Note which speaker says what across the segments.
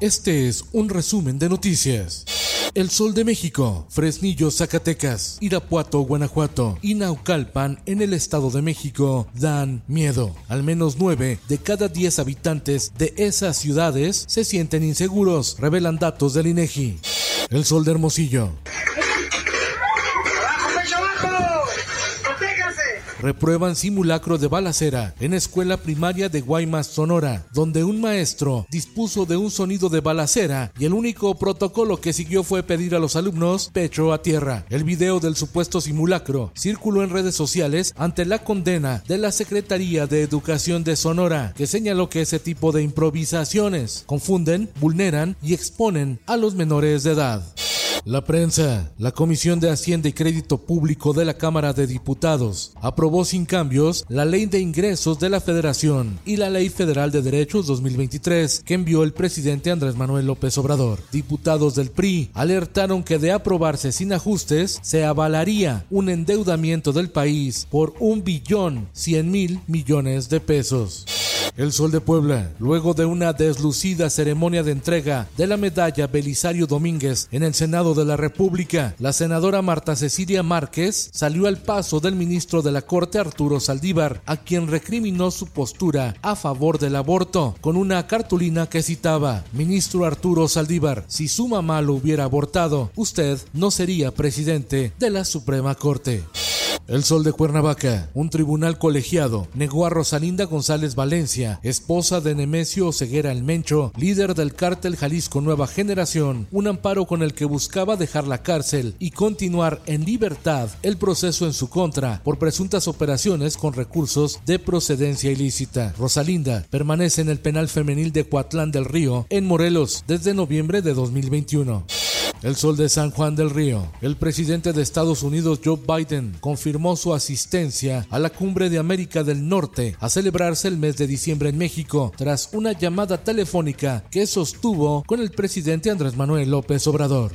Speaker 1: Este es un resumen de noticias. El Sol de México, Fresnillo, Zacatecas, Irapuato, Guanajuato y Naucalpan en el Estado de México dan miedo. Al menos 9 de cada 10 habitantes de esas ciudades se sienten inseguros, revelan datos del INEGI. El Sol de Hermosillo, reprueban simulacro de balacera en escuela primaria de Guaymas, Sonora, donde un maestro dispuso de un sonido de balacera y el único protocolo que siguió fue pedir a los alumnos pecho a tierra. El video del supuesto simulacro circuló en redes sociales ante la condena de la Secretaría de Educación de Sonora, que señaló que ese tipo de improvisaciones confunden, vulneran y exponen a los menores de edad. La prensa, la Comisión de Hacienda y Crédito Público de la Cámara de Diputados, aprobó sin cambios la Ley de Ingresos de la Federación y la Ley Federal de Derechos 2023 que envió el presidente Andrés Manuel López Obrador. Diputados del PRI alertaron que de aprobarse sin ajustes se avalaría un endeudamiento del país por un billón cien mil millones de pesos. El Sol de Puebla, luego de una deslucida ceremonia de entrega de la medalla Belisario Domínguez en el Senado de la República, la senadora Marta Cecilia Márquez salió al paso del ministro de la Corte Arturo Saldívar, a quien recriminó su postura a favor del aborto, con una cartulina que citaba, Ministro Arturo Saldívar, si su mamá lo hubiera abortado, usted no sería presidente de la Suprema Corte. El Sol de Cuernavaca, un tribunal colegiado, negó a Rosalinda González Valencia, esposa de Nemesio Ceguera El Mencho, líder del cártel Jalisco Nueva Generación, un amparo con el que buscaba dejar la cárcel y continuar en libertad el proceso en su contra por presuntas operaciones con recursos de procedencia ilícita. Rosalinda permanece en el penal femenil de Coatlán del Río, en Morelos, desde noviembre de 2021. El Sol de San Juan del Río. El presidente de Estados Unidos, Joe Biden, confirmó su asistencia a la cumbre de América del Norte a celebrarse el mes de diciembre en México, tras una llamada telefónica que sostuvo con el presidente Andrés Manuel López Obrador.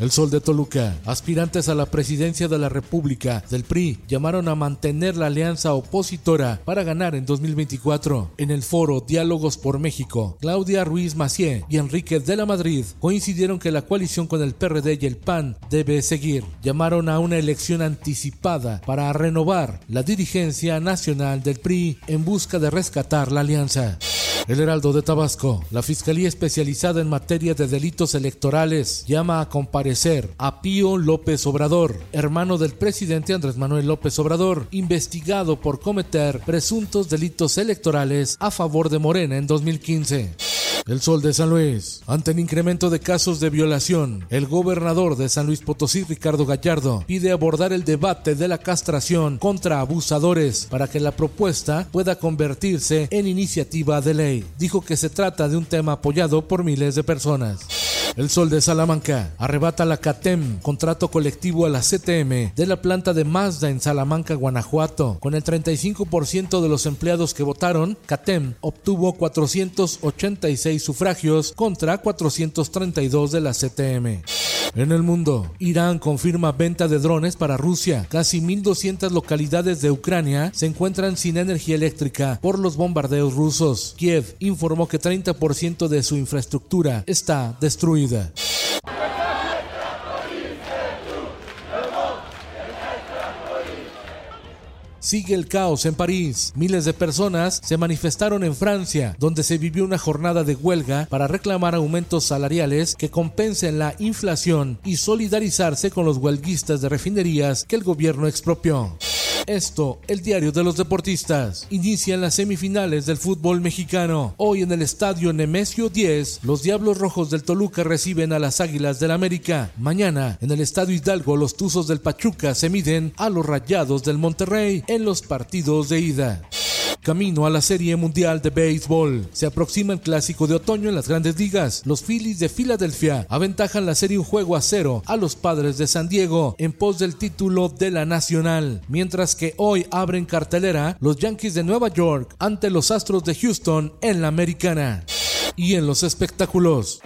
Speaker 1: El Sol de Toluca. Aspirantes a la presidencia de la República del PRI llamaron a mantener la alianza opositora para ganar en 2024. En el foro Diálogos por México, Claudia Ruiz Macié y Enrique de la Madrid coincidieron que la coalición con el PRD y el PAN debe seguir. Llamaron a una elección anticipada para renovar la dirigencia nacional del PRI en busca de rescatar la alianza. El Heraldo de Tabasco, la Fiscalía Especializada en Materia de Delitos Electorales, llama a comparecer a Pío López Obrador, hermano del presidente Andrés Manuel López Obrador, investigado por cometer presuntos delitos electorales a favor de Morena en 2015. El Sol de San Luis. Ante el incremento de casos de violación, el gobernador de San Luis Potosí, Ricardo Gallardo, pide abordar el debate de la castración contra abusadores para que la propuesta pueda convertirse en iniciativa de ley. Dijo que se trata de un tema apoyado por miles de personas. El Sol de Salamanca arrebata la CATEM, contrato colectivo a la CTM de la planta de Mazda en Salamanca, Guanajuato. Con el 35% de los empleados que votaron, CATEM obtuvo 486 sufragios contra 432 de la CTM. En el mundo, Irán confirma venta de drones para Rusia. Casi 1.200 localidades de Ucrania se encuentran sin energía eléctrica por los bombardeos rusos. Kiev informó que 30% de su infraestructura está destruida. Sigue el caos en París. Miles de personas se manifestaron en Francia, donde se vivió una jornada de huelga para reclamar aumentos salariales que compensen la inflación y solidarizarse con los huelguistas de refinerías que el gobierno expropió. Esto, el diario de los deportistas. Inician las semifinales del fútbol mexicano. Hoy en el estadio Nemesio 10, los Diablos Rojos del Toluca reciben a las Águilas del América. Mañana, en el estadio Hidalgo, los Tuzos del Pachuca se miden a los Rayados del Monterrey en los partidos de ida. Camino a la Serie Mundial de Béisbol. Se aproxima el clásico de otoño en las grandes ligas. Los Phillies de Filadelfia aventajan la serie un juego a cero a los padres de San Diego en pos del título de la Nacional. Mientras que hoy abren cartelera los Yankees de Nueva York ante los Astros de Houston en la Americana. Y en los espectáculos.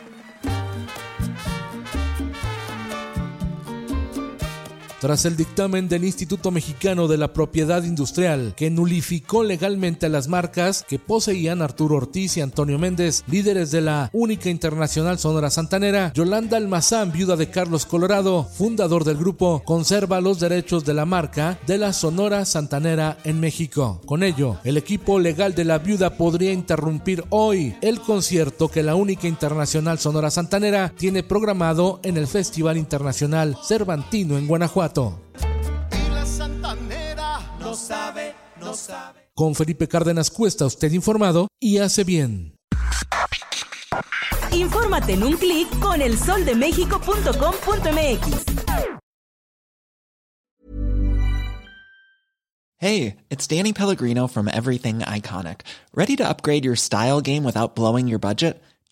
Speaker 1: Tras el dictamen del Instituto Mexicano de la Propiedad Industrial, que nulificó legalmente las marcas que poseían Arturo Ortiz y Antonio Méndez, líderes de la única internacional Sonora Santanera, Yolanda Almazán, viuda de Carlos Colorado, fundador del grupo, conserva los derechos de la marca de la Sonora Santanera en México. Con ello, el equipo legal de la viuda podría interrumpir hoy el concierto que la única internacional Sonora Santanera tiene programado en el Festival Internacional Cervantino en Guanajuato. Con Felipe Cárdenas Cuesta, usted informado y hace bien.
Speaker 2: Infórmate en un clic con elsoldemexico.com.mx.
Speaker 3: Hey, it's Danny Pellegrino from Everything Iconic. ¿Ready to upgrade your style game without blowing your budget?